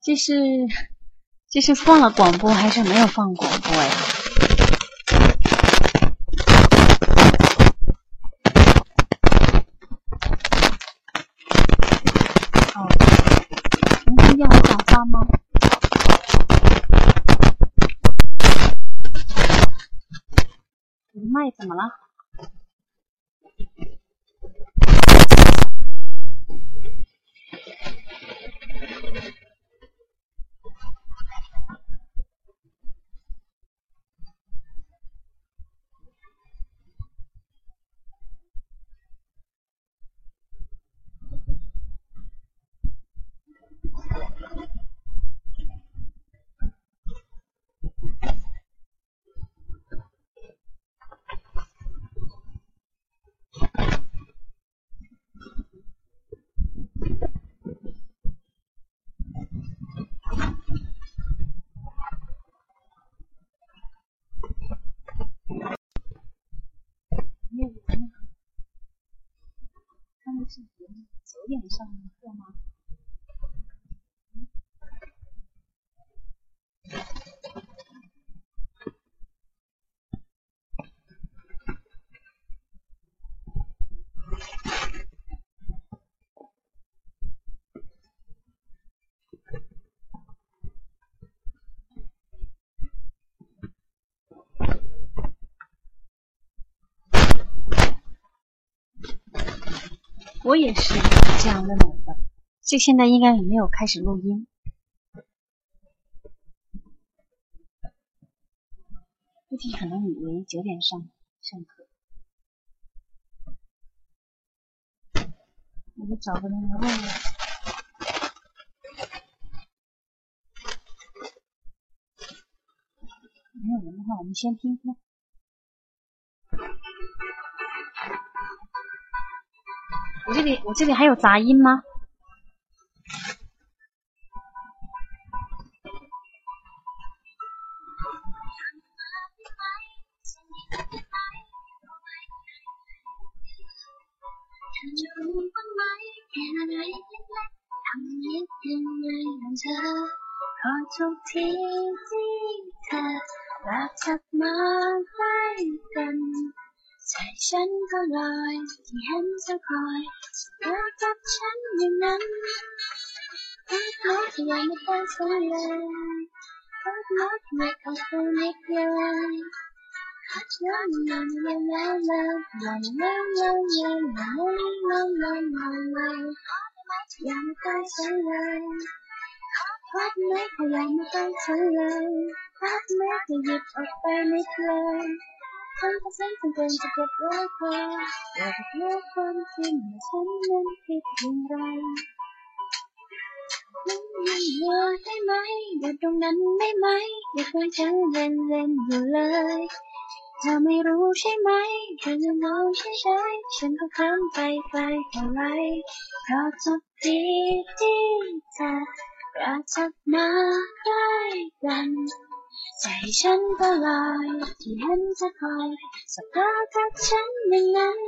这是这是放了广播还是没有放广播呀？哦，能听见我讲话吗？我的麦怎么了？是九点上的课吗？我也是这样问我的。这现在应该也没有开始录音。估计可能以为九点上上课。我就找个人来问问。没有人的话，我们先听听。我这里我这里还有杂音吗？ ใจฉันก็ลอยที่เห็นเธอคอยเธอกับฉันอย่างนั้นรักมากที่ยังไม่ตั้งสูงเลยรักมากที่ไม่เข้าใจไม่เคยรักน้องยังยังยังยังยังยังยังยังยังยังยังยังยังยังไม่ตั้งสูงเลยรักไม่กที่ยังไม่ตั้งสูงเลยรักไมากที่หยิบออกไปไม่เคย ฉันก็ฉันจำเป็นจะเก็บไว้คอยอยากจะรู้ความจริงว่าฉันนั้นผิดอย่างไรมันยังเหลือได้ไหมอยู่ตรงนั้นได้ไหมอย่าคุยฉันเล่นเล่นอยู่เลยเธอไม่รู้ใช่ไหมเธอจะมองเฉยๆฉันก็ข้ามไปไกลเท่าไรเพราะทุกทีที่เธอกระทักมาใกล้กัน ใจฉันก็ลอยที่เห็นเธอคอยสบตากับฉันอย่างนั้น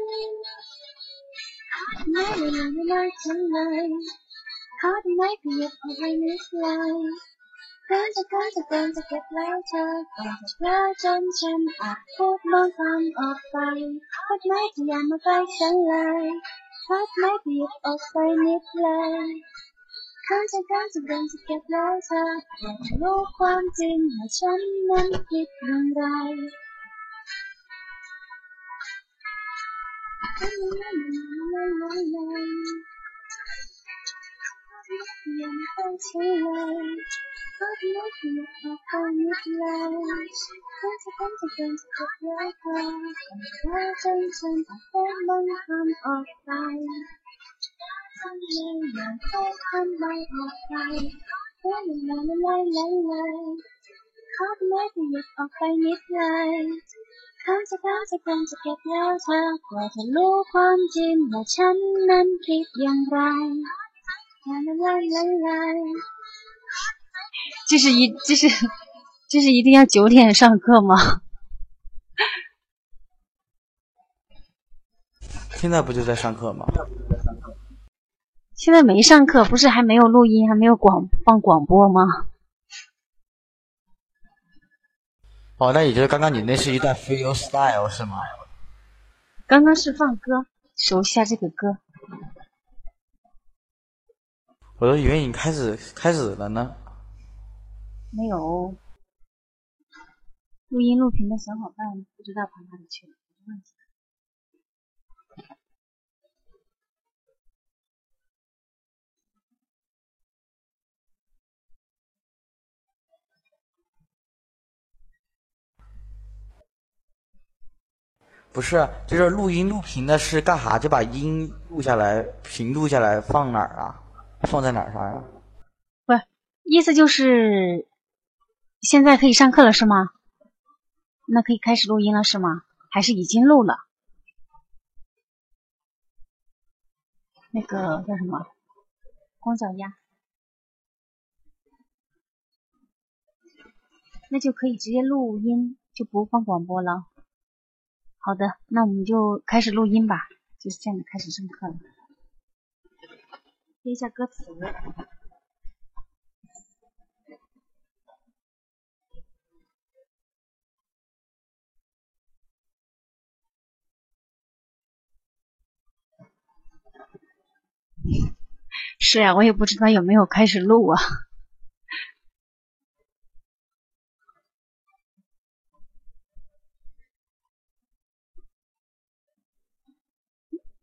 ไม่เวลาไม่ได้ฉันเลยขอได้ไหมขยับออกไปนิดเลยเกินจะเกินจะเกินจะเก็บแล้วเธอก่อนจะเพลอจนฉันอาจพูดบางคำออกไปพัดไม่ขยันมาใกล้ฉันเลยพัดไม่เปียับออกไปนิดเลย เขาจะกขาจะเดินจะเก็บแล้วเธออยากรู้ความจริงว่าฉันนั้นคิดอย่างได้องใช้เก็รู้ที่อยากบดลยาจะาจะเดิก็วเธอแต่ฉันต้องบังคับ นิดเลยคำจะคำจะคำจะเก็บแล้วเธอกว่าจะรู้ความจริงว่าฉันนั้นคิดอย่างไร 啦啦啦啦啦。这是一这是这是一定要九点上课吗？现在不就在上课吗？ 现在没上课，不是还没有录音，还没有广放广播吗？哦，那也就是刚刚你那是一段 feel style 是吗？刚刚是放歌，熟悉下这个歌。我都以为你开始开始了呢。没有。录音录屏的小伙伴不知道跑哪里去了，问题。不是，就是录音录屏的是干啥？就把音录下来，屏录下来放哪儿啊？放在哪儿上呀？不是，意思就是现在可以上课了是吗？那可以开始录音了是吗？还是已经录了？那个叫什么？光脚丫？那就可以直接录音，就不放广播了。好的，那我们就开始录音吧，就是这样的开始上课了。听一下歌词。是呀，我也不知道有没有开始录啊。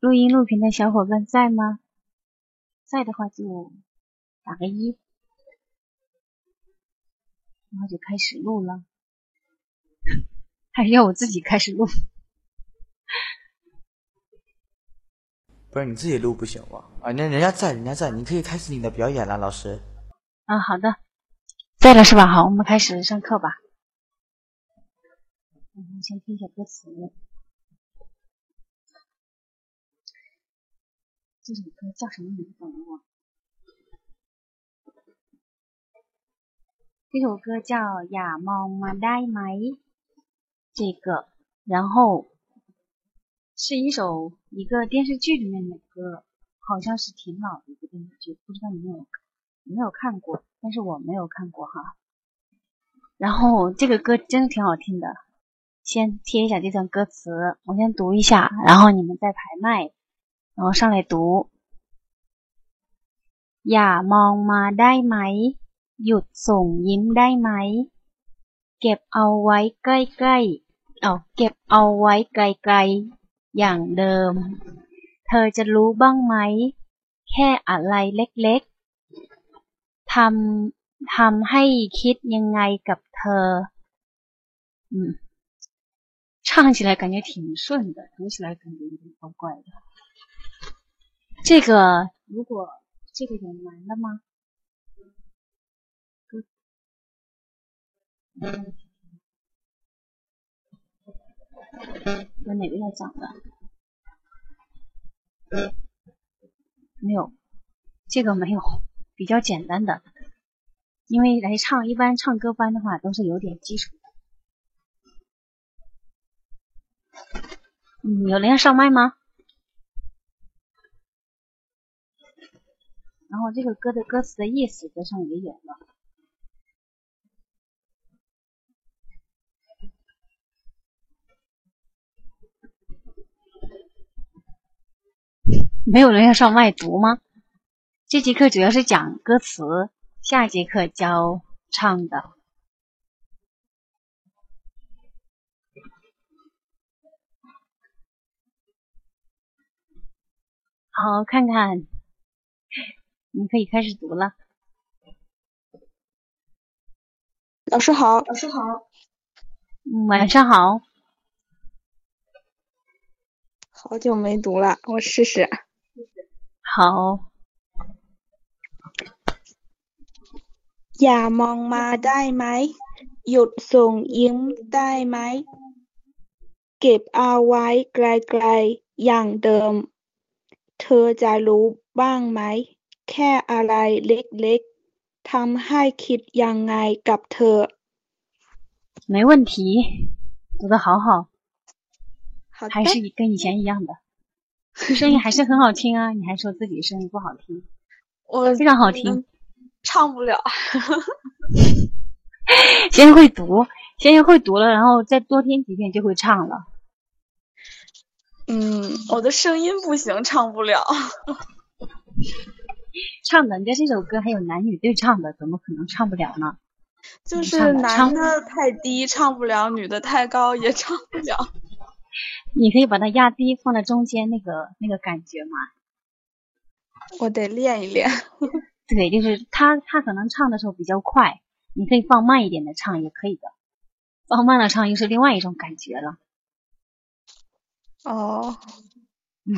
录音录屏的小伙伴在吗？在的话就打个一，然后就开始录了。还是要我自己开始录？不是你自己录不行吗？啊，那人家在，人家在，你可以开始你的表演了，老师。啊，好的，在了是吧？好，我们开始上课吧。嗯，先听一下歌词。这首歌叫什么名字？我这首歌叫《亚猫马呆埋》，这个，然后是一首一个电视剧里面的歌，好像是挺老的一个电视剧，不知道你们有没有看过，但是我没有看过哈。然后这个歌真的挺好听的，先贴一下这段歌词，我先读一下，然后你们再排麦。然后上来读，อย่ามองมาได้ไหม หยุดส่งยิ้มได้ไหม เก็บเอาไว้ใกล้ๆเอาเก็บเอาไว้ไกลๆอย่างเดิม เธอจะรู้บ้างไหม แค่อะไรเล็กๆทำทำให้คิดยังไงกับเธอ嗯唱起来感觉挺顺的，读起来感觉有点怪怪的。 这个如果这个有难的吗？有哪个要讲的？没有，这个没有，比较简单的。因为来唱一般唱歌班的话都是有点基础的。嗯，有人要上麦吗？然后这个歌的歌词的意思在上也有了，没有人要上麦读吗？这节课主要是讲歌词，下节课教唱的。好，看看。你可以开始读了。老师好，老师好，嗯，晚上好。好久没读了，我试试。好。อย่ามองมาได้ไหม หยุดส่งยิ้มได้ไหม เก็บเอาไว้ไกลๆอย่างเดิม เธอจะรู้บ้างไหม แค่อะไรเล็กๆทำให้คิดยังไงกับเธอ没问题，读得好好，好的还是跟以前一样的，声音还是很好听啊！你还说自己声音不好听，我非常好听，唱不了。先会读，先会读了，然后再多听几遍就会唱了。嗯，我的声音不行，唱不了。 唱的，人家这首歌还有男女对唱的，怎么可能唱不了呢？就是男的太低唱不了，女的太高也唱不了。你可以把它压低，放在中间那个那个感觉嘛。我得练一练。对，就是他他可能唱的时候比较快，你可以放慢一点的唱也可以的。放慢了唱又是另外一种感觉了。哦，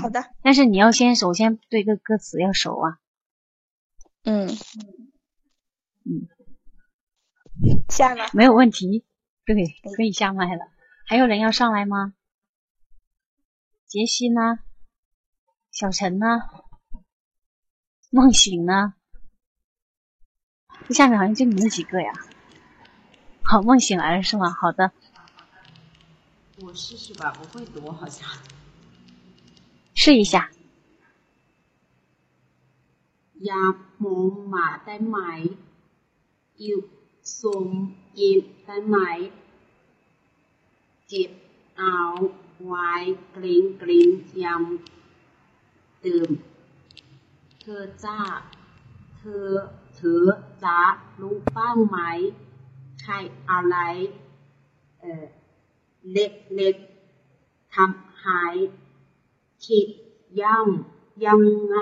好的。但是你要先首先对个歌词要熟啊。嗯嗯。下麦没有问题，对，可以下麦了。还有人要上来吗？杰西呢？小陈呢？梦醒呢？这下面好像就你们几个呀。好，梦醒来了是吗？好的。我试试吧，我会读好像。试一下。 ย่ามองมาได้ไหมอยู่ส่งยิ้มได้ไหมเก็บเอาไว้กลิ้งกลิ้งยำตื่มเธอจ้า เธอเธอจะรู้บ้างไหม ใครอะไร เออเล็กเล็กทำหาย คิดย่ำยังไง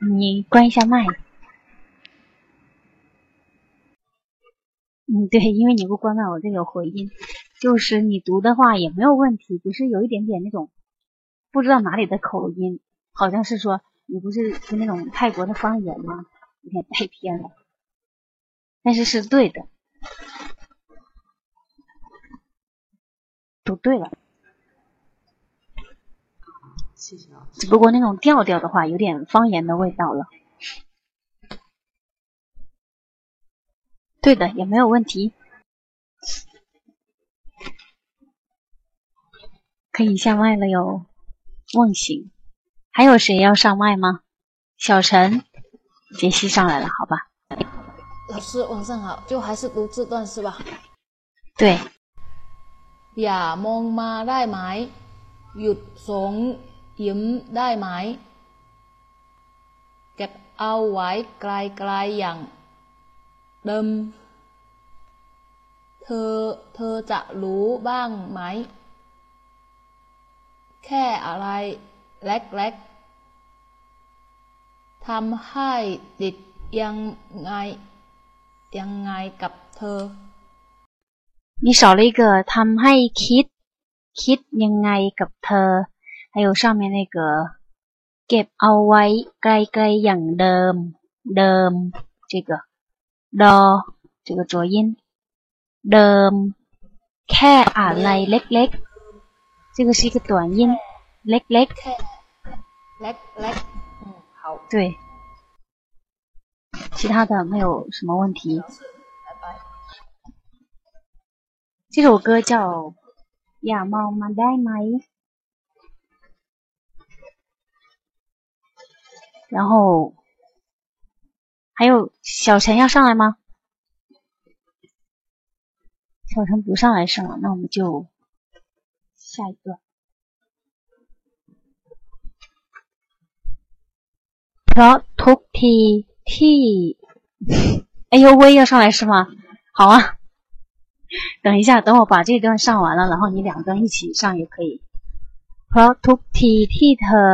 你关一下麦。嗯，对，因为你不关麦，我这有回音。就是你读的话也没有问题，只是有一点点那种不知道哪里的口音，好像是说你不是是那种泰国的方言吗？有点太偏了，但是是对的，读对了。只不过那种调调的话，有点方言的味道了。对的，也没有问题。可以下麦了哟，梦醒。还有谁要上麦吗？小陈、杰西上来了，好吧。老师晚上好，就还是读这段是吧？对。อย่ามองมาได้ไหมหยุดสง ยิ้มได้ไหม เก็บเอาไว้ไกลๆอย่างเดิม เธอ เธอจะรู้บ้างไหม แค่อะไรเล็กๆทำให้ติดยังไง ยังไงกับเธอ你少了一个ทำให้คิด คิดยังไงกับเธอ 还有上面那个เก็บเอาไว้ไกลๆอย่างเดิมเดิม这个ดอ这个浊音เดิมแค่อะไรเล็กๆ这个是一个短音เล็กๆเล็กๆ嗯好对其他的没有什么问题这首歌叫อย่ามอ 然后还有小陈要上来吗？小陈不上来是吗？那我们就下一段。เพราะทุกทีที่哎呦喂要上来是吗？好啊，等一下，等我把这段上完了，然后你两段一起上也可以。เพราะทุกทีที่เธอ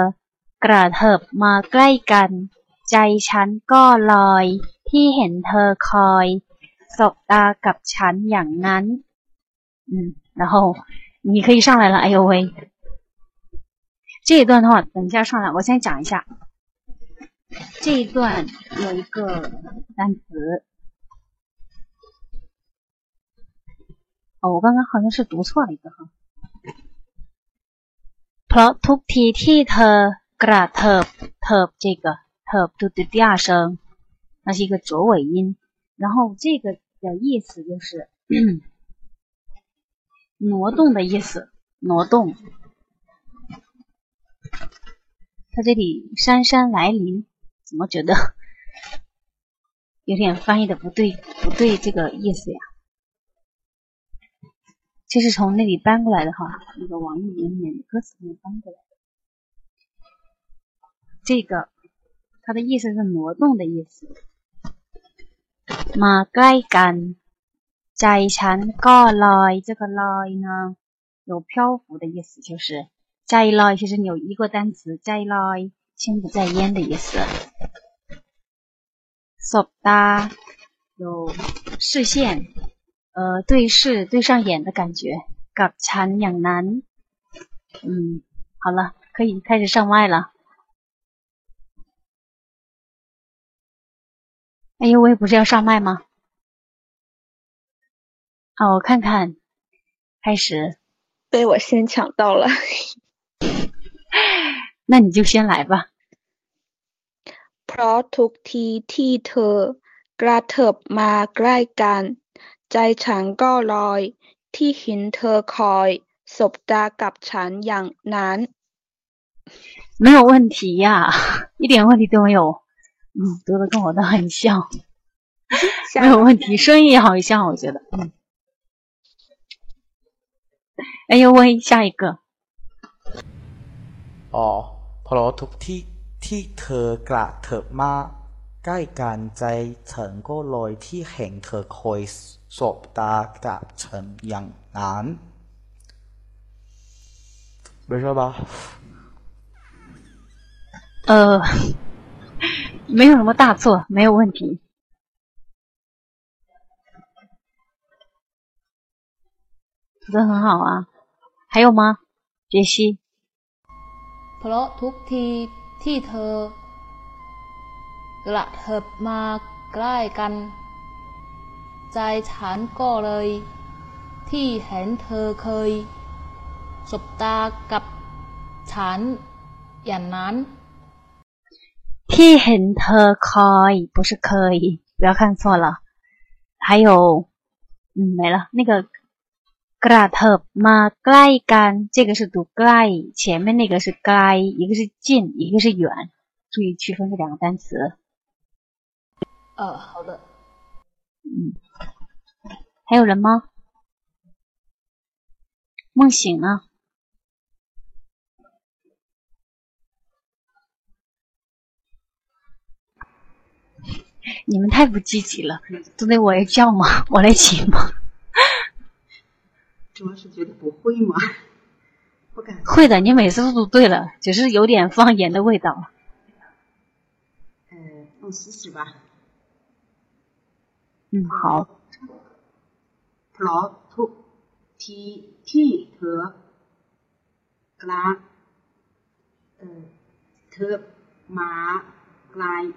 กระเถิบมาใกล้กัน ใจฉันก็ลอย ที่เห็นเธอคอยสบตากับฉันอย่างนั้น嗯然后你可以上来了哎呦喂这一段的话等一下上来我先讲一下这一段有一个单词哦我刚刚好像是读错了一个哈 เพราะทุกทีที่เธอ gra，top，top，这个 top，第二声，那是一个浊尾音，然后这个的意思就是 挪动的意思，挪动。他这里姗姗来临，怎么觉得 有点翻译的不对不对，这个意思呀。就是从那里搬过来的哈，那个网易云里面歌词里面搬过来。这个它的意思是挪动的意思。มาใกล้กันใจฉันก็ลอย这个ลอย呢有漂浮的意思，就是ใจลอย其实有一个单词ใจลอย心不在焉的意思。สบตา有视线，呃，对视对上眼的感觉。กับฉันอย่างนั้น，嗯，好了，可以开始上麦了。 哎呦喂，不是要上麦吗？啊，我看看，开始。被我先抢到了，那你就先来吧。 เพราะทุกทีที่เธอกระเถิบมาใกล้กัน ใจฉันก็ลอย ที่เห็นเธอคอยสบตากับฉันอย่างนั้น 没有问题呀，一点问题都没有。 嗯，读的跟我的很像，没有问题，声音也好像，我觉得。嗯。哎呦喂，下一个。 อ๋อเพราะทุกที่ที่เธอกระเถิบมาใกล้กันใจฉันก็ลอยที่เห็นเธอคอยสบตากับฉันอย่างนั้น没事吧？呃， 没有什么大错，没有问题。读的很好啊，还有吗？杰西， เพราะทุกทีที่เธอ กระเถิบมาใกล้กัน ใจฉันก็เลย ที่เห็นเธอเคย สบตากับฉันอย่างนั้น ที่เห็นเธอคอย不是可以，不要看错了。还有，嗯，没了。那个กระเถิบมาใกล้กัน，这个是读ใกล้，前面那个是ใกล้，一个是近，一个是远，注意区分这两个单词。呃，好的。嗯，还有人吗？梦醒呢？ 你们太不积极了，都得我来叫吗？我来请吗？主要是觉得不会吗？不敢。会的，你每次都读对了，只是有点方言的味道。嗯、呃，放试试吧。嗯，好。Plato, T T 和 Gla，，T 马 Gla，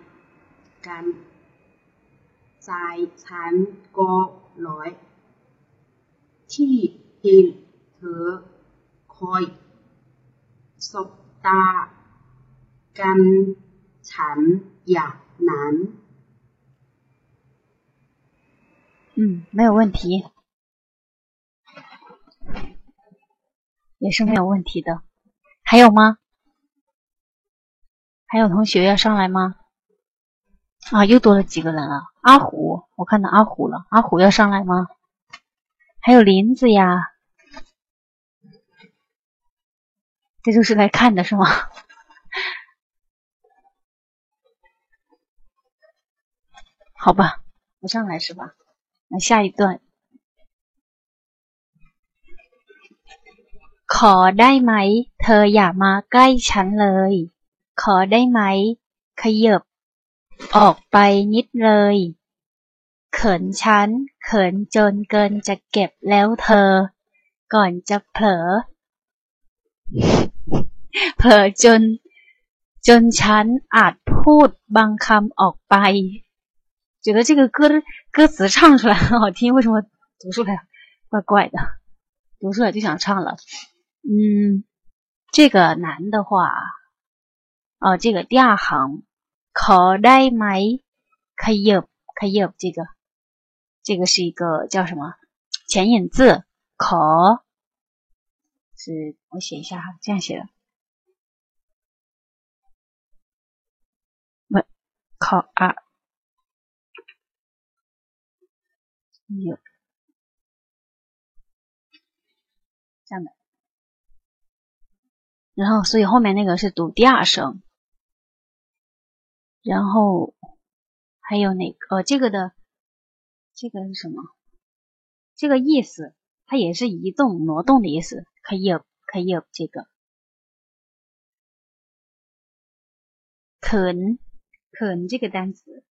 干。ระเอ่อเธอมาไกลกันใจฉันก็ลอย ที่เห็นเธอคอยสบตากันฉันอย่างนั้น 嗯，没有问题，也是没有问题的。还有吗？还有同学要上来吗？ 啊，又多了几个人了。阿虎，我看到阿虎了。阿虎要上来吗？还有林子呀，这就是来看的是吗？好吧，不上来是吧？那下一段，ขอได้ไหม เธออย่ามาใกล้ฉันเลย ขอได้ไหม ขยับ ออกไปนิดเลย เขินฉัน เขินจนเกินจะเก็บแล้วเธอ ก่อนจะเผลอ เผลอจน จนฉันอาจพูดบางคำออกไป 觉得这个歌的歌词唱出来很好听，为什么读出来怪怪的？读出来就想唱了。嗯， 这个难的话，哦，这个第二行， ขได้ไหมขยับขยับ这个，这个是一个叫什么前引字，ข是我写一下哈，这样写的，不，ข啊，有这样的。然后，所以后面那个是读第二声， 然后还有哪个？哦，这个的，这个是什么？这个意思，它也是移动挪动的意思。可以有，可以有这个。肯肯，这个单词。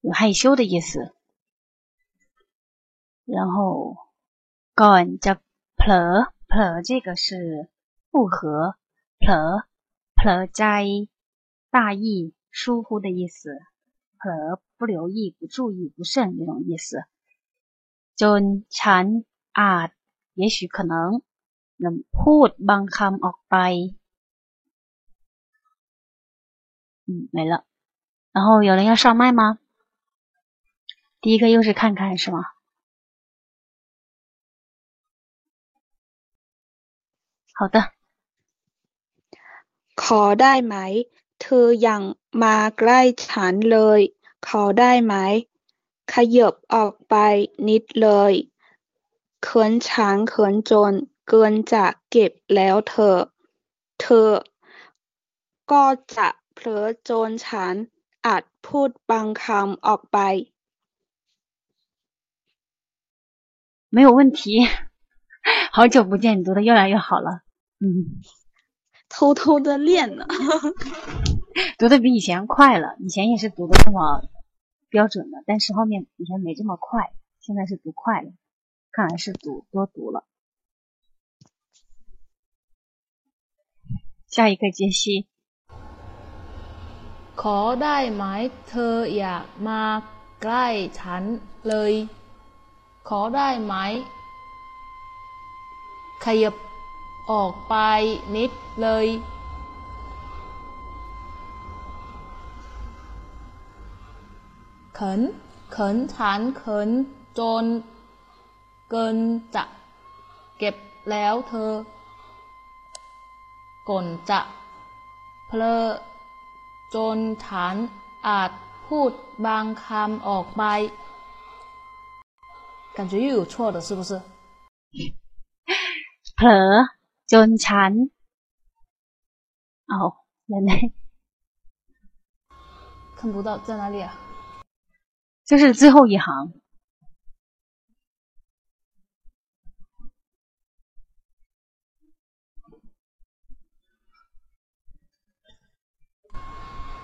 有害羞的意思。然后，gone 叫 ple, ple，这个是复合，ple, ple，摘。大意、疏忽的意思，เผลอ不留意、不注意、不慎这种意思。จนฉันอาจ也许可能能พูดบางคำออกไป，嗯，没了。然后有人要上麦吗？第一个又是看看是吗？好的。ขอได้ไหม เธออย่างมาใกล้ฉันเลย ขอได้ไหม ขยับออกไปนิดเลยเขินช้างเขินจน เกินจะเก็บแล้วเธอ เธอ ก็จะเผลอจนฉันอาจพูดบางคำออกไป没有问题。好久不见，你读的越来越好了。嗯，偷偷的练呢， 读的比以前快了。以前也是读的这么标准的，但是后面以前没这么快，现在是读快了。看来是读多读了。下一个解析。ขอได้ไหมเธออย่ามาใกล้ฉันเลย ขอได้ไหมขยับออกไปนิดเลย ขินเขินฉันเขินจนเกินจะเก็บแล้วเธอก่อนจะเพลอจนฉันอาจพูดบางคำออกไป感觉又有错的，是不是？เผลอจนฉัน哦，原来看不到在哪里啊？ 这是最后一行。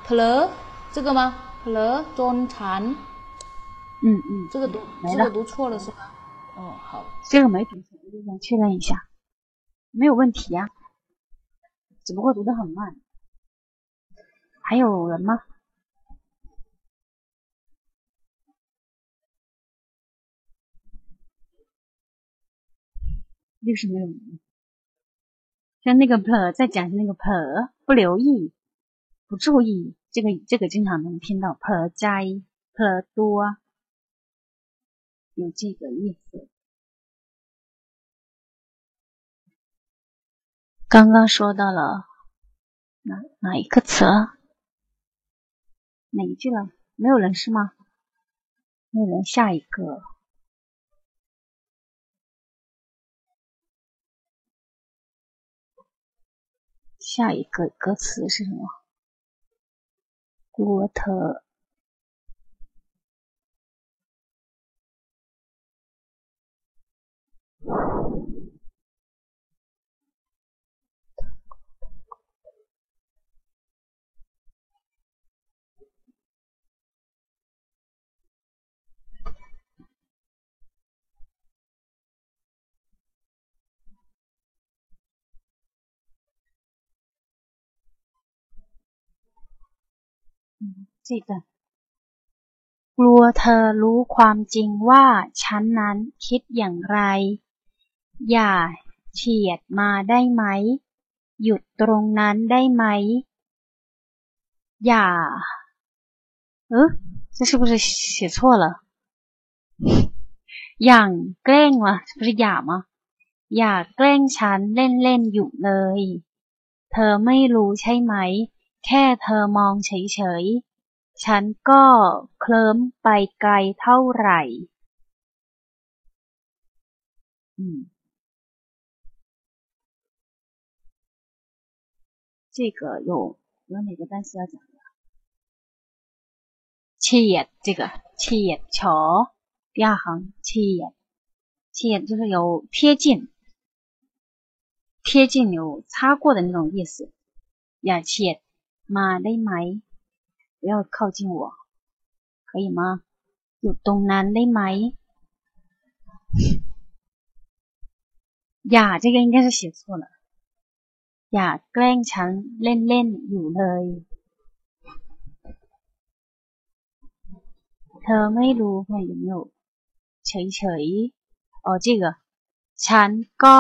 Hello，这个吗？Hello，中禅。嗯嗯，这个读这个读错了是吧？哦，好，这个没读错，我就想确认一下，没有问题呀、啊，只不过读的很慢。还有人吗？又是没有。像那个 per 在讲那个 per 不留意、不注意，这个这个经常能听到 per 摘 per 多，有这个意思。刚刚说到了哪哪一个词？哪一句了？没有人是吗？没有人，下一个。下一个歌词是什么？ 郭特。这个กลัวเธอรู้ความจริงว่าฉันนั้นคิดอย่างไร อย่า เฉียดมาได้ไหม หยุดตรงนั้นได้ไหม อย่าเออ这是不是写错了อย่างแกล้งวะ不是อย่า吗อย่าแกล้งฉันเล่นๆอยู่เลย เธอไม่รู้ใช่ไหม แค่เธอมองเฉยๆ ฉันก็เคลิ้มไปไกลเท่าไหร่嗯，这个有有哪个单词要讲的？切眼这个切眼桥，第二行切眼，切眼就是有贴近，贴近有擦过的那种意思。呀切， มาได้ไหม？不要靠近我，可以吗？อยู่ตรงนั้นได้ไหม？呀，这个应该是写错了。อย่าแกล้งฉันเล่นๆอยู่เลย เธอไม่รู้看有没有เฉยๆ哦这个ฉันก็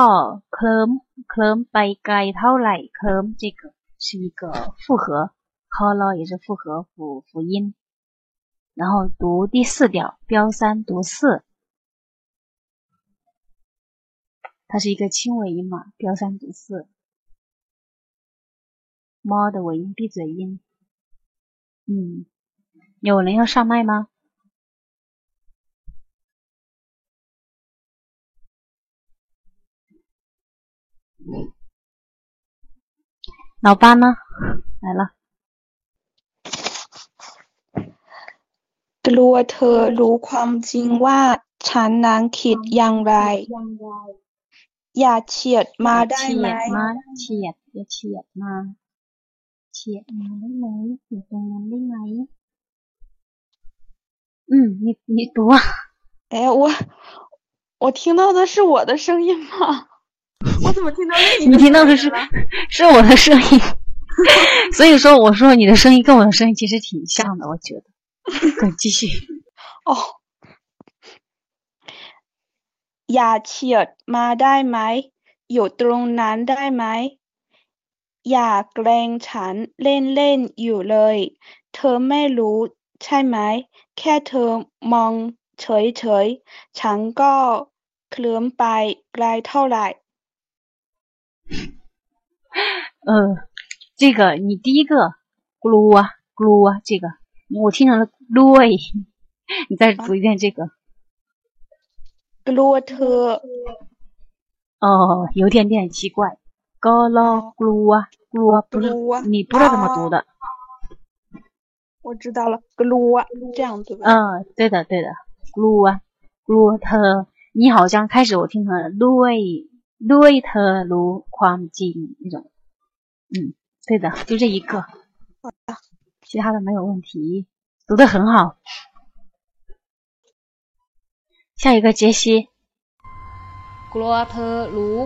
เคลิ้มเคลิ้มไปไกลเท่าไหร่เคลิ้ม这个 是一个复合 call 也是复合辅辅音然后读第四调标三读四它是一个轻尾音嘛标三读四猫的尾音闭嘴音。嗯，有人要上麦吗？老八呢？来了。กลัวเธอรู้ความจริงว่าฉันนั้นคิดอย่างไร อย่าเฉียดมาได้ไหม เฉียดมาเฉียดอย่าเฉียดมาเฉียดมาได้ไหมอยู่ตรงนั้นได้ไหม嗯，你你读啊。哎，我我听到的是我的声音吗？ 我怎么听到另一个你听到的是声音了是我的声音，所以说我说你的声音跟我的声音其实挺像的，我觉得。可以继续。哦，อย่าเฉียดมาได้ไหม อยู่ตรงนั้นได้ไหม อย่าแกล้งฉันเล่นๆอยู่เลย เธอไม่รู้ใช่ไหม แค่เธอมองเฉยๆ ฉันก็เคลิ้มไปไกลเท่าไหร่ 嗯，这个你第一个咕噜啊咕噜啊，这个我听成了 lui，你再读一遍这个 glot，哦，有点点奇怪，golo 咕噜啊咕噜啊，不是，你不知道怎么读的，我知道了，glu 啊，这样读，嗯，对的对的，glu 啊 glot，你好像开始我听成了 lui。ด้วยเธอรู้ความจริง那种。嗯，对的，就这一个。其他的没有问题，读的很好。下一个杰西， กลัวเธอรู้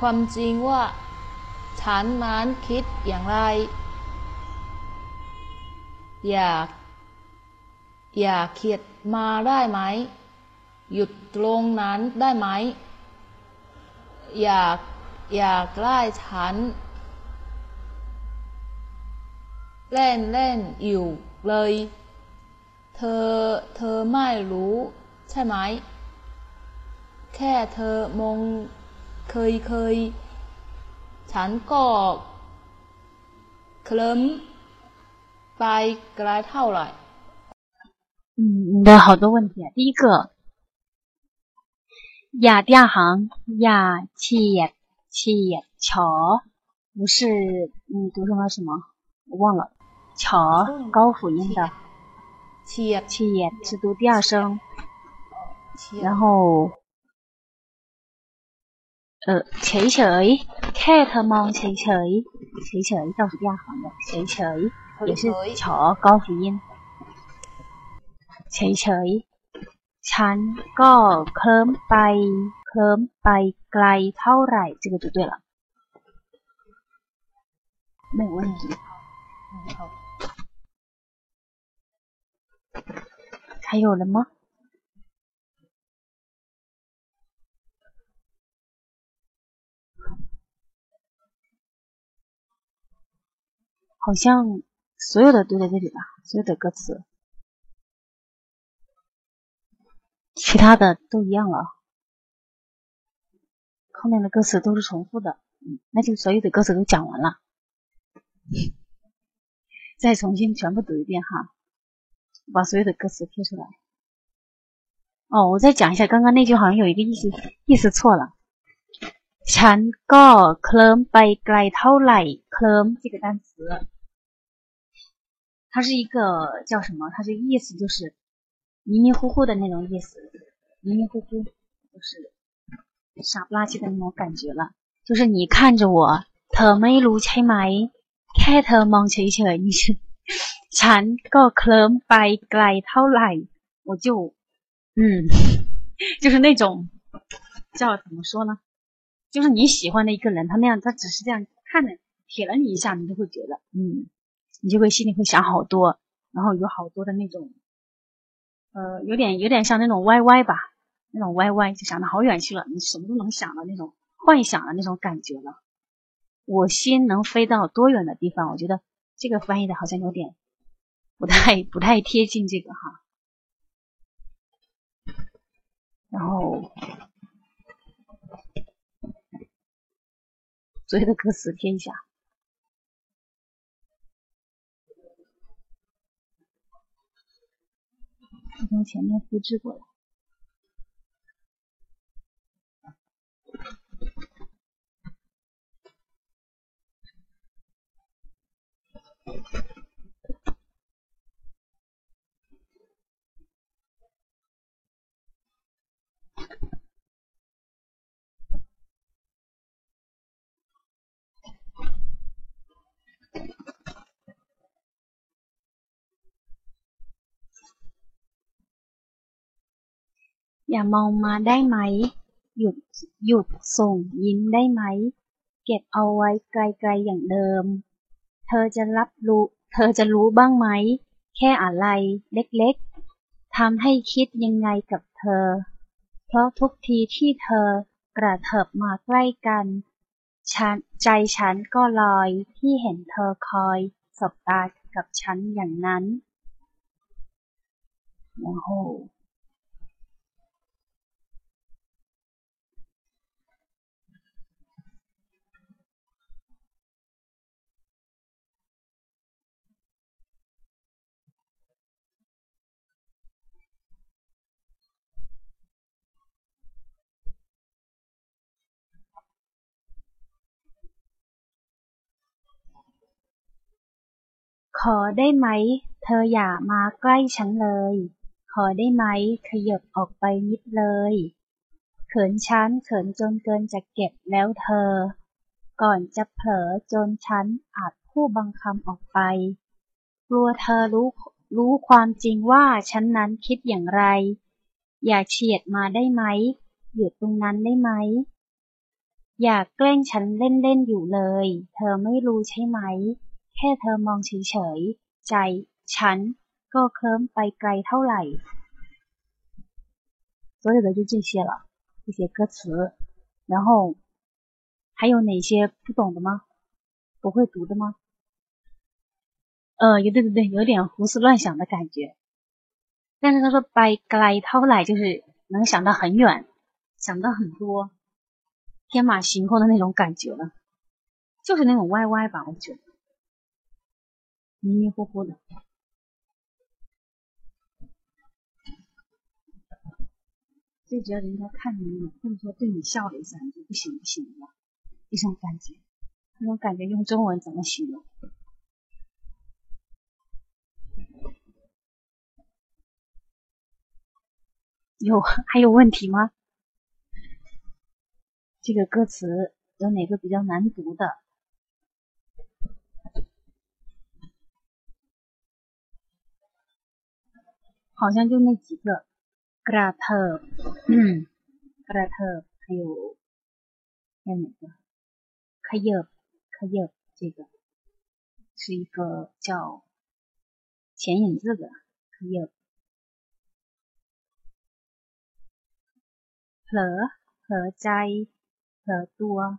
ความจริงว่า ฉันนั้นคิดอย่างไร อย่า อย่าเขียดมาได้ไหม หยุดตรงนั้นได้ไหม อย่า อย่าใกล้ฉัน เล่นเล่นอยู่เลย เธอ เธอไม่รู้ ใช่ไหม แค่เธอมองเคยเคย ฉันก็เคลิ้มไปไกลเท่าไหร่ 嗯，你的好多问题啊。第一个， 呀，第二行，呀，七呀，七呀，乔，不是，你读成了什么？我忘了。巧，高辅音的。七呀，七呀，是读第二声。然后。呃，乔乔，cat 猫，乔乔，乔乔，倒数第二行的。乔乔，也是巧，高辅音。乔乔，乔。长，高，come by，come by，ไกล，เท่าไหร่。这个就对了。没有问题。还有了吗？好像所有的都在这里吧，所有的歌词。其他的都一样了，后面的歌词都是重复的，嗯，那就所有的歌词都讲完了，再重新全部读一遍哈，把所有的歌词贴出来。哦，我再讲一下，刚刚那句好像有一个意思意思错了。ฉันก็เคลิ้มไปไกลเท่าไหร่เคลิ้ม这个单词，它是一个叫什么？它这个意思就是 迷迷糊糊的那种意思，迷迷糊糊就是傻不拉几的那种感觉了。就是你看着我，เธอไม่รู้ใช่ไหมแค่เธอมองเฉยๆ你是ฉันก็เคลิ้มไปไกลเท่าไหร่我就嗯，就是那种叫怎么说呢？就是你喜欢的一个人，他那样，他只是这样看着瞥了你一下，你就会觉得，嗯，你就会心里会想好多，然后有好多的那种， 呃，有点有点像那种歪歪吧，那种歪歪就想的好远去了，你什么都能想的那种幻想的那种感觉了。我心能飞到多远的地方？我觉得这个翻译的好像有点不太不太贴近这个哈。然后，所有的歌词贴一下，从前面复制过来。 อย่ามองมาได้ไหม หยุดหยุดส่งยิ้มได้ไหม เก็บเอาไว้ไกลๆอย่างเดิม เธอจะรับรู้ เธอจะรู้บ้างไหม แค่อะไรเล็กๆทำให้คิดยังไงกับเธอ เพราะทุกทีที่เธอกระเถิบมาใกล้กันฉันใจฉันก็ลอยที่เห็นเธอคอยสบตากับฉันอย่างนั้น然后 ขอได้ไหม เธออย่ามาใกล้ฉันเลย ขอได้ไหมขยับออกไปนิดเลย เขินฉันเขินจนเกินจะเก็บแล้วเธอ ก่อนจะเผลอจนฉันอาจพูดบางคำออกไป กลัวเธอรู้รู้ความจริงว่าฉันนั้นคิดอย่างไร อย่าเฉียดมาได้ไหมหยุดตรงนั้นได้ไหม อย่าแกล้งฉันเล่นๆอยู่เลย เธอไม่รู้ใช่ไหม แค่เธอมองเฉยๆ ใจฉันก็เคลิ้มไปไกลเท่าไหร่所有的就这些了，这些歌词。然后还有哪些不懂的吗？不会读的吗？呃，有对对对，有点胡思乱想的感觉。但是他说 by ไกลเท่าไหร่就是能想到很远，想到很多，天马行空的那种感觉了，就是那种歪歪吧，我觉得。 迷迷糊糊的，最主要人家看你，或者说对你笑了一下，你就不行不行了，一种感觉，那种感觉用中文怎么形容？有 还有问题吗？这个歌词有哪个比较难读的？好像就那几个，grape，嗯，grape，还有还有哪个？kyer，kyer，这个是一个叫前引字的 kyer，ple，ple 在，ple 多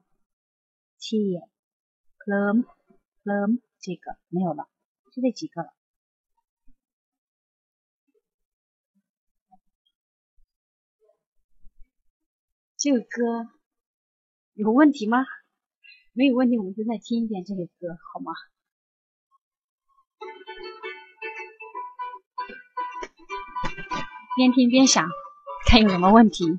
，ti，plem，plem，这个没有了，就这几个了。这个歌有问题吗？没有问题我们就再听一遍这个歌好吗？边听边想看有什么问题。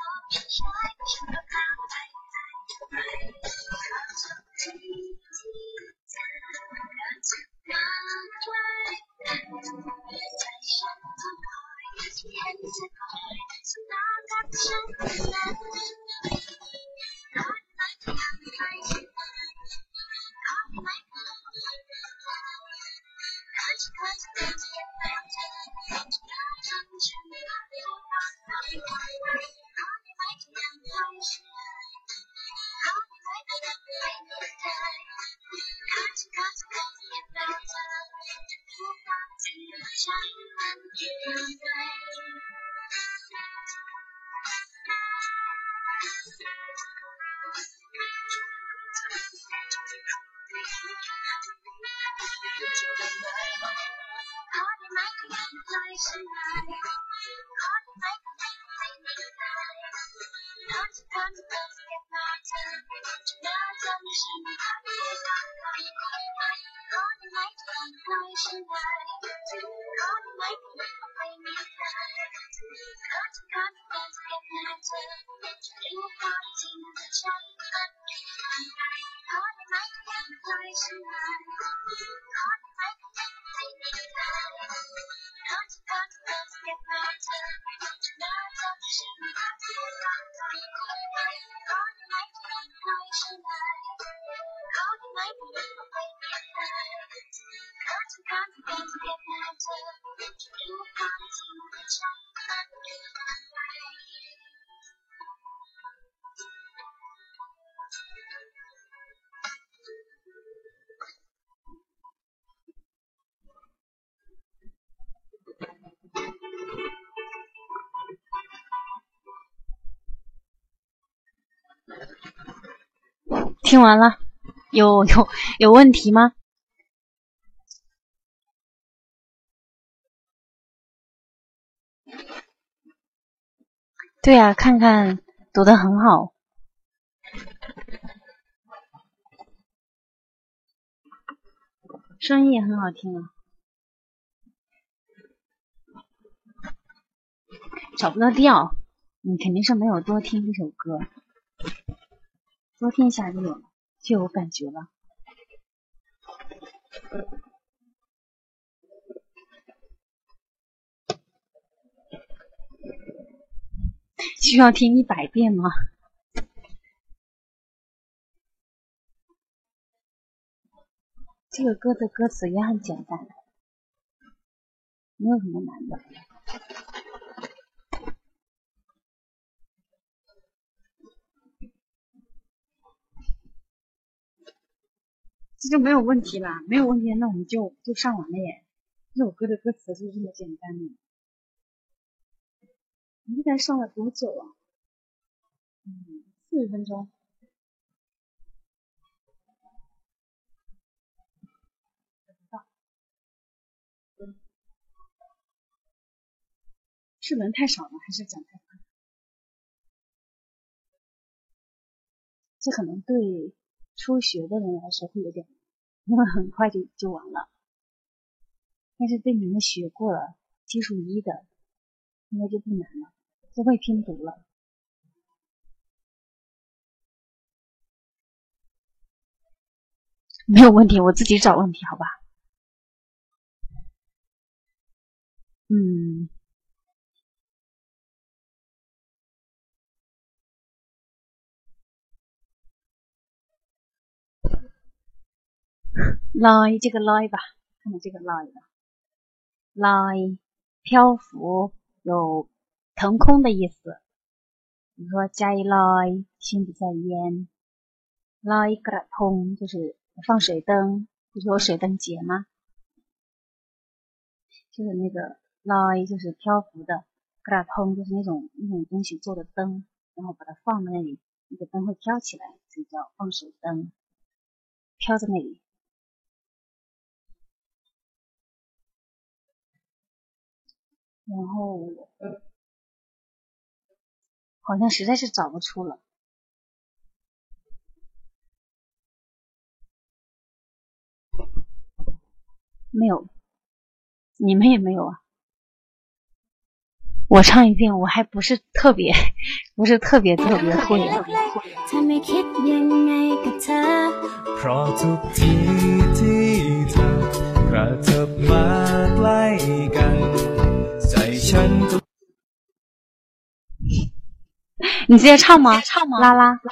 天海，全部交低低，放纵天天真，让心瓦解。提心吊胆，掀起波盖，心哪敢想？听完了，有有有问题吗？对呀，看看，读的很好。声音也很好听啊。找不到调，你肯定是没有多听这首歌。昨天一下就有，就有感觉了。需要听一百遍吗？这个歌的歌词也很简单，没有什么难的。这就没有问题了，没有问题，那我们就就上完了耶。这首歌的歌词就这么简单了。我们才上了多久啊？嗯，四十分钟。不知道。是人太少了，还是讲太快？这可能对初学的人来说会有点，因为很快就就完了。但是对你们学过了基础一的，应该就不难了，就会拼读了。没有问题，我自己找问题，好吧？嗯。来这个来吧看看这个来吧。来漂浮有腾空的意思。比如说加一来心不在焉来一个通就是放水灯不是有水灯节吗？就是那个来就是漂浮的个通就是那种那种东西做的灯然后把它放在那里那个灯会飘起来所以叫放水灯。飘在那里然后好像实在是找不出了，没有，你们也没有啊。我唱一遍，我还不是特别，不是特别特别会。你直接唱吗？唱吗？拉拉。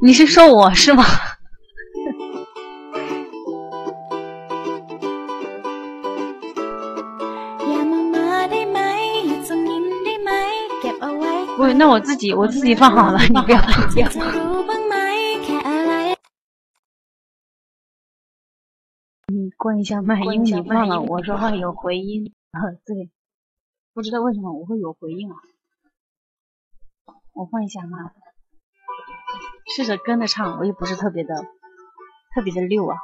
你是说我是吗？不，那我自己我自己放好了，你不要不要。关一下麦，因为你放了，我说话有回音。对，不知道为什么我会有回应啊？我放一下麦，试着跟着唱，我也不是特别的特别的溜啊。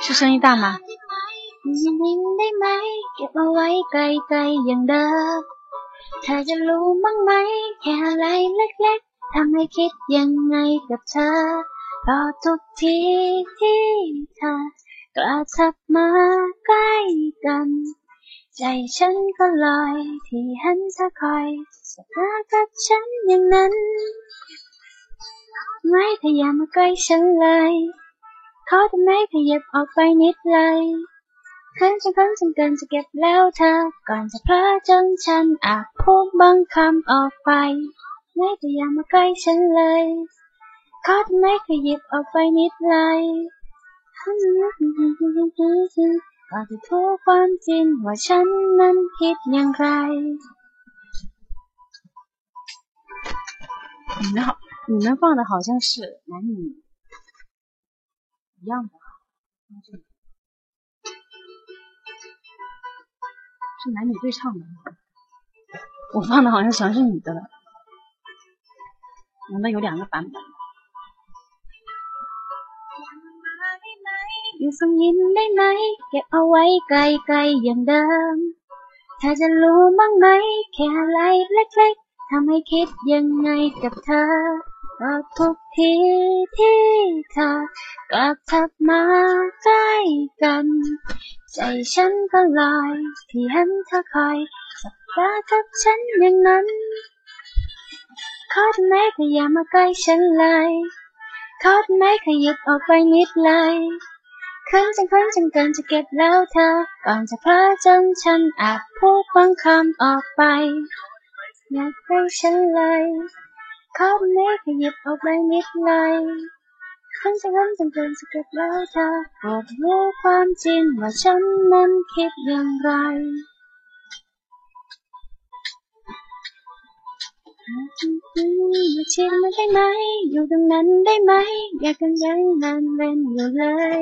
是声音大吗？รอทุก ทีที่เธอกระทับมาใกล้กัน ใจฉันก็ลอยที่เห็นเธอคอยสบตากับฉันอย่างนั้น ไม่พยายามมาใกล้ฉันเลยขอแต่ไม่ขยับออกไปนิดเลยคืนจนคืนจนเกินจะเก็บแล้วเธอ ก่อนจะเพลอจนฉันอาจพูดบางคำออกไป ไม่พยายามมาใกล้ฉันเลย ขาทำไมขยิบออกไปนิดเลยว่าจะพูดความจริงว่าฉันนั้นคิดอย่างไร你们好，你们放的好像是男女一样的，是男女对唱的。我放的好像全是女的了，难道有两个版本？ อยู่ส่งยิ้มได้ไหม เก็บเอาไว้ไกลๆอย่างเดิมเธอจะรู้บ้างไหม แค่อะไรเล็กๆทำให้คิดยังไงกับเธอก็ทุกทีที่เธอกลับทับมาใกล้กัน ใจฉันก็ลอยที่เห็นเธอคอยสับตากับฉันอย่างนั้นขอทำไมก็อย่ามาใกล้ฉันเลยขอทำไมขยิบออกไปนิดเลย ข้างจังข้างจังเกินจะเก็บแล้วเธอ ก่อนจะเพ้อจนฉันอาจพูดบางคำออกไปอยากให้ฉันเลยข้อนี้ขยิบออกไปนิดเลยข้างจังข้างจังเกินจะเก็บแล้วเธอบอกรู้ความจริงว่าฉันนั้นคิดอย่างไรมาชิมมาได้ไหม อยู่ตรงนั้นได้ไหม อยากกันยังนานเป็นอยู่เลย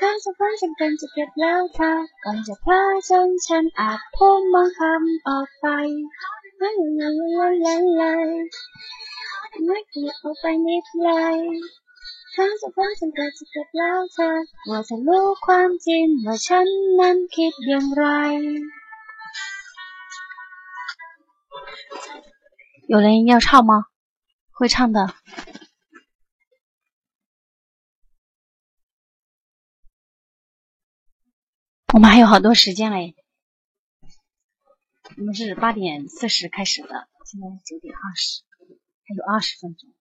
ขอได้ไหมขยิบออกไปนิดเลยคำสักครั้งจำเป็นจะเก็บแล้วเธอก่อนจะพลาดจนฉันอาจพูดบางคำออกไปไม่เลยเลยเลยเลยไม่ขยิบออกไปนิดเลยคำสักครั้งจำเป็นจะเก็บแล้วเธอว่าจะรู้ความจริงว่าฉันนั้นคิดอย่างไร有人要唱吗？会唱的。 我们还有好多时间嘞。我们是八点四十开始的，现在是九点二十，还有二十分钟。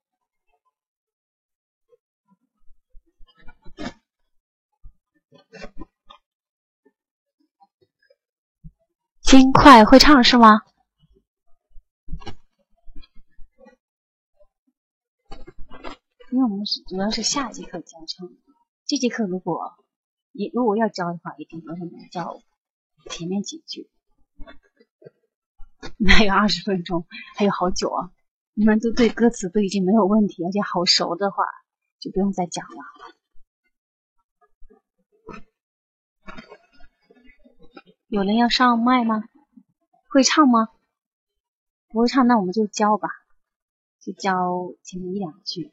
金块会唱是吗？因为我们是主要是下节课教唱，这节课如果你如果要教的话，一定都是能教前面几句。还有二十分钟，还有好久啊！你们都对歌词都已经没有问题，而且好熟的话，就不用再讲了。有人要上麦吗？会唱吗？不会唱，那我们就教吧，就教前面一两句。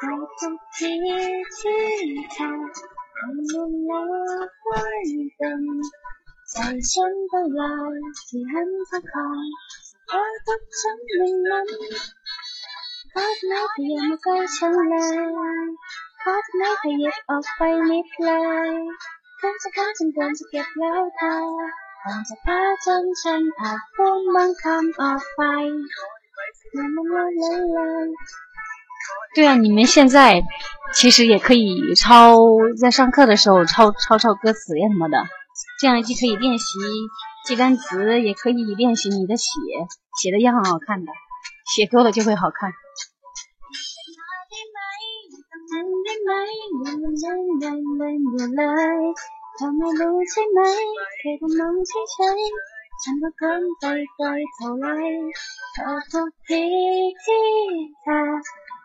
ในทุกทีที่เธอทำมันแล้วไว้เป็นใจฉันก็ลอยที่เห็นเธอคอยเธอกับฉันหนึ่งนั้นขอได้ไหมเธออย่ามาใกล้ฉันเลยขอได้ไหมขยิบออกไปนิดเลยคำจะขอจนเกินจะเก็บแล้วเธอก่อนจะพาจนฉันอาจพูดบางคำออกไปมันมันลยเลย 对啊，你们现在其实也可以抄，在上课的时候抄抄抄歌词呀什么的，这样既可以练习记单词，也可以练习你的写，写的也很好看的，写多了就会好看。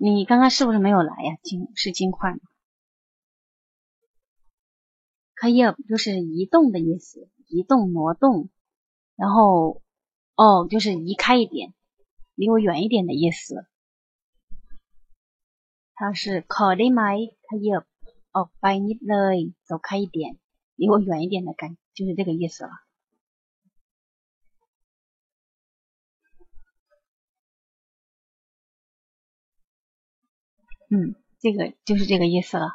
你刚刚是不是没有来呀、金是金块吗？Keep 就是移动的意思，移动、挪动，然后哦，就是移开一点，离我远一点的意思。它是 call my keep，哦，by 你来走开一点，离我远一点的感，就是这个意思了。嗯，这个就是这个意思了。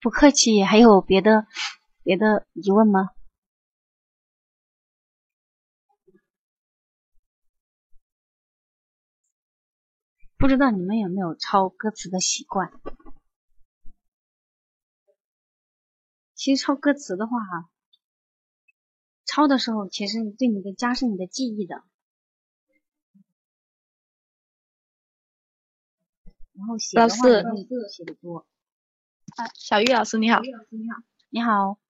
不客气，还有别的别的疑问吗？不知道你们有没有抄歌词的习惯？其实抄歌词的话，抄的时候，其实对你的加深你的记忆的。然后写的话写的多。啊，小玉老师你好。你好。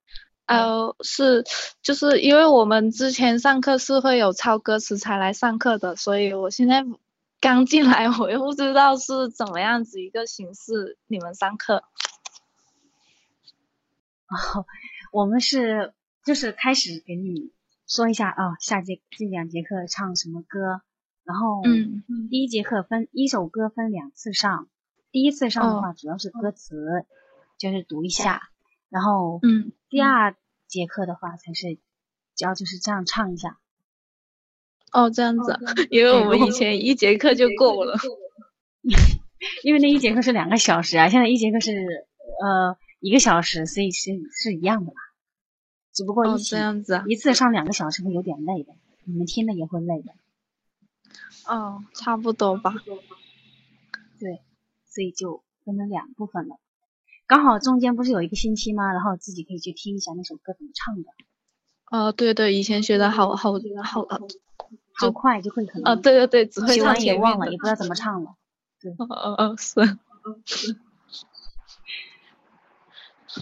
呃，是，就是因为我们之前上课是会有抄歌词才来上课的，所以我现在刚进来，我又不知道是怎么样子一个形式，你们上课。哦，我们是就是开始给你说一下啊，下节这两节课唱什么歌。然后，嗯，第一节课分一首歌分两次上，第一次上的话主要是歌词，就是读一下，然后，嗯，第二节课的话才是，主要就是这样唱一下。哦，这样子，因为我们以前一节课就够了，因为那一节课是两个小时啊，现在一节课是呃一个小时，所以是是一样的吧，只不过一起这样子，一次上两个小时会有点累的，你们听的也会累的。哦，差不多吧。对，所以就分成两部分了。刚好中间不是有一个星期吗？然后自己可以去听一下那首歌怎么唱的。哦，对对，以前学的好好好好快就会可能。啊，对对对，只会唱也忘了，也不知道怎么唱了。对，哦哦哦，是。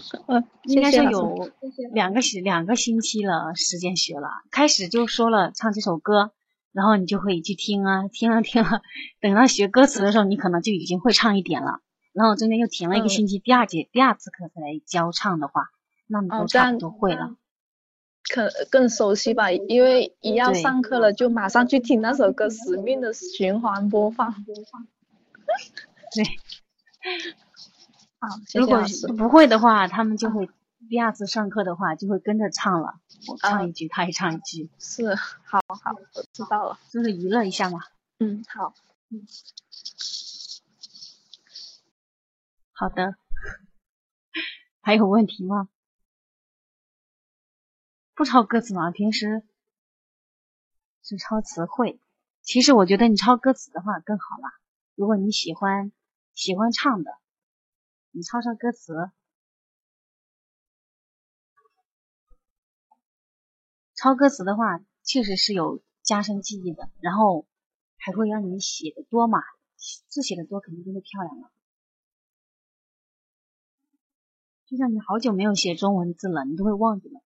呃，应该是有两个星两个星期了时间学了，开始就说了唱这首歌。然后你就可以去听啊，听啊听啊，等到学歌词的时候，你可能就已经会唱一点了。然后中间又停了一个星期，第二节第二次课才来教唱的话，那你都差不多会了。可更熟悉吧，因为一要上课了，就马上去听那首歌，死命的循环播放。对。好，如果不会的话，他们就会第二次上课的话就会跟着唱了。我唱一句，他也唱一句。是，好好，我知道了。就是娱乐一下嘛。嗯，好。嗯。好的。还有问题吗？不抄歌词吗？平时只抄词汇。其实我觉得你抄歌词的话更好啦。如果你喜欢喜欢唱的，你抄抄歌词。抄歌词的话，确实是有加深记忆的，然后还会让你写的多嘛，字写的多肯定就会漂亮了。就像你好久没有写中文字了，你都会忘记了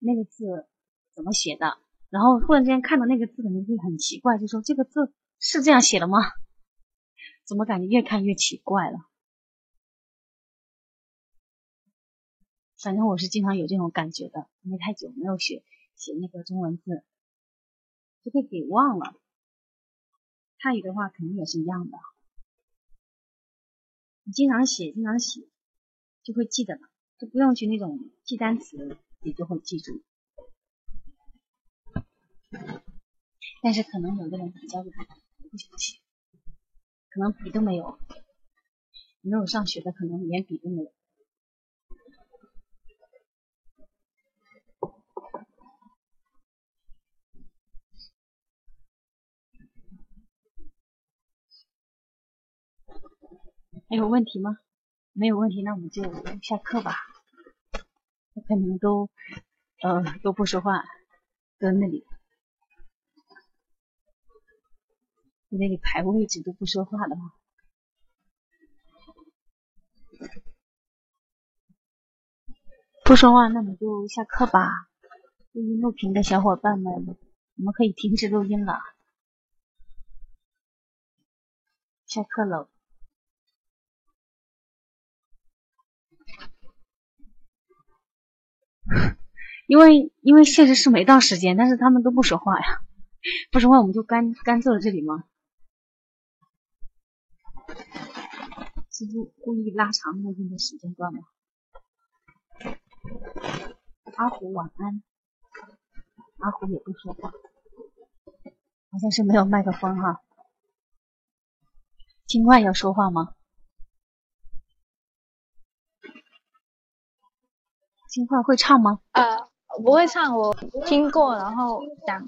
那个字怎么写的，然后忽然之间看到那个字，可能会很奇怪，就说这个字是这样写的吗？怎么感觉越看越奇怪了？反正我是经常有这种感觉的，因为太久没有学。写那个中文字就会给忘了，汉语的话肯定也是一样的。你经常写，经常写，就会记得了，就不用去那种记单词，也就会记住。但是可能有的人比较懒，不想写，可能笔都没有，没有上学的，可能连笔都没有。还有问题吗？没有问题，那我们就下课吧。可能都呃都不说话，在那里在那里排位置都不说话的话，不说话，那你就下课吧。录音录屏的小伙伴们，我们可以停止录音了。下课了。因为因为现实是没到时间，但是他们都不说话呀，不说话我们就干干坐在这里吗？是故故意拉长录音的时间段吗？阿虎晚安，阿虎也不说话，好像是没有麦克风哈。金冠要说话吗？金话会唱吗？呃。不会唱，我听过，然后想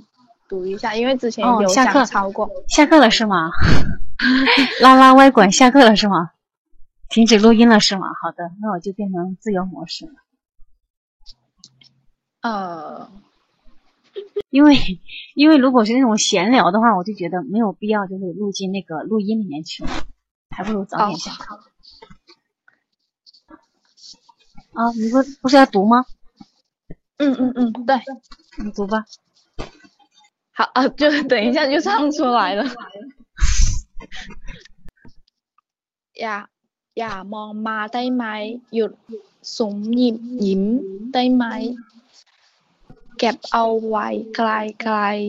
读一下，因为之前有想抄过。下课了是吗？拉拉歪管下课了是吗？停止录音了是吗？好的，那我就变成自由模式了。呃，因为 因为如果是那种闲聊的话，我就觉得没有必要就是录进那个录音里面去，还不如早点下课。啊，你不不是要读吗？嗯嗯嗯，对，你读吧。好啊，就等一下就唱出来了。อย่าอย่ามองมาได้ไหมหยุดสุมหยิบยิ้มได้ไหมเก็บเอาไว้ไกลๆ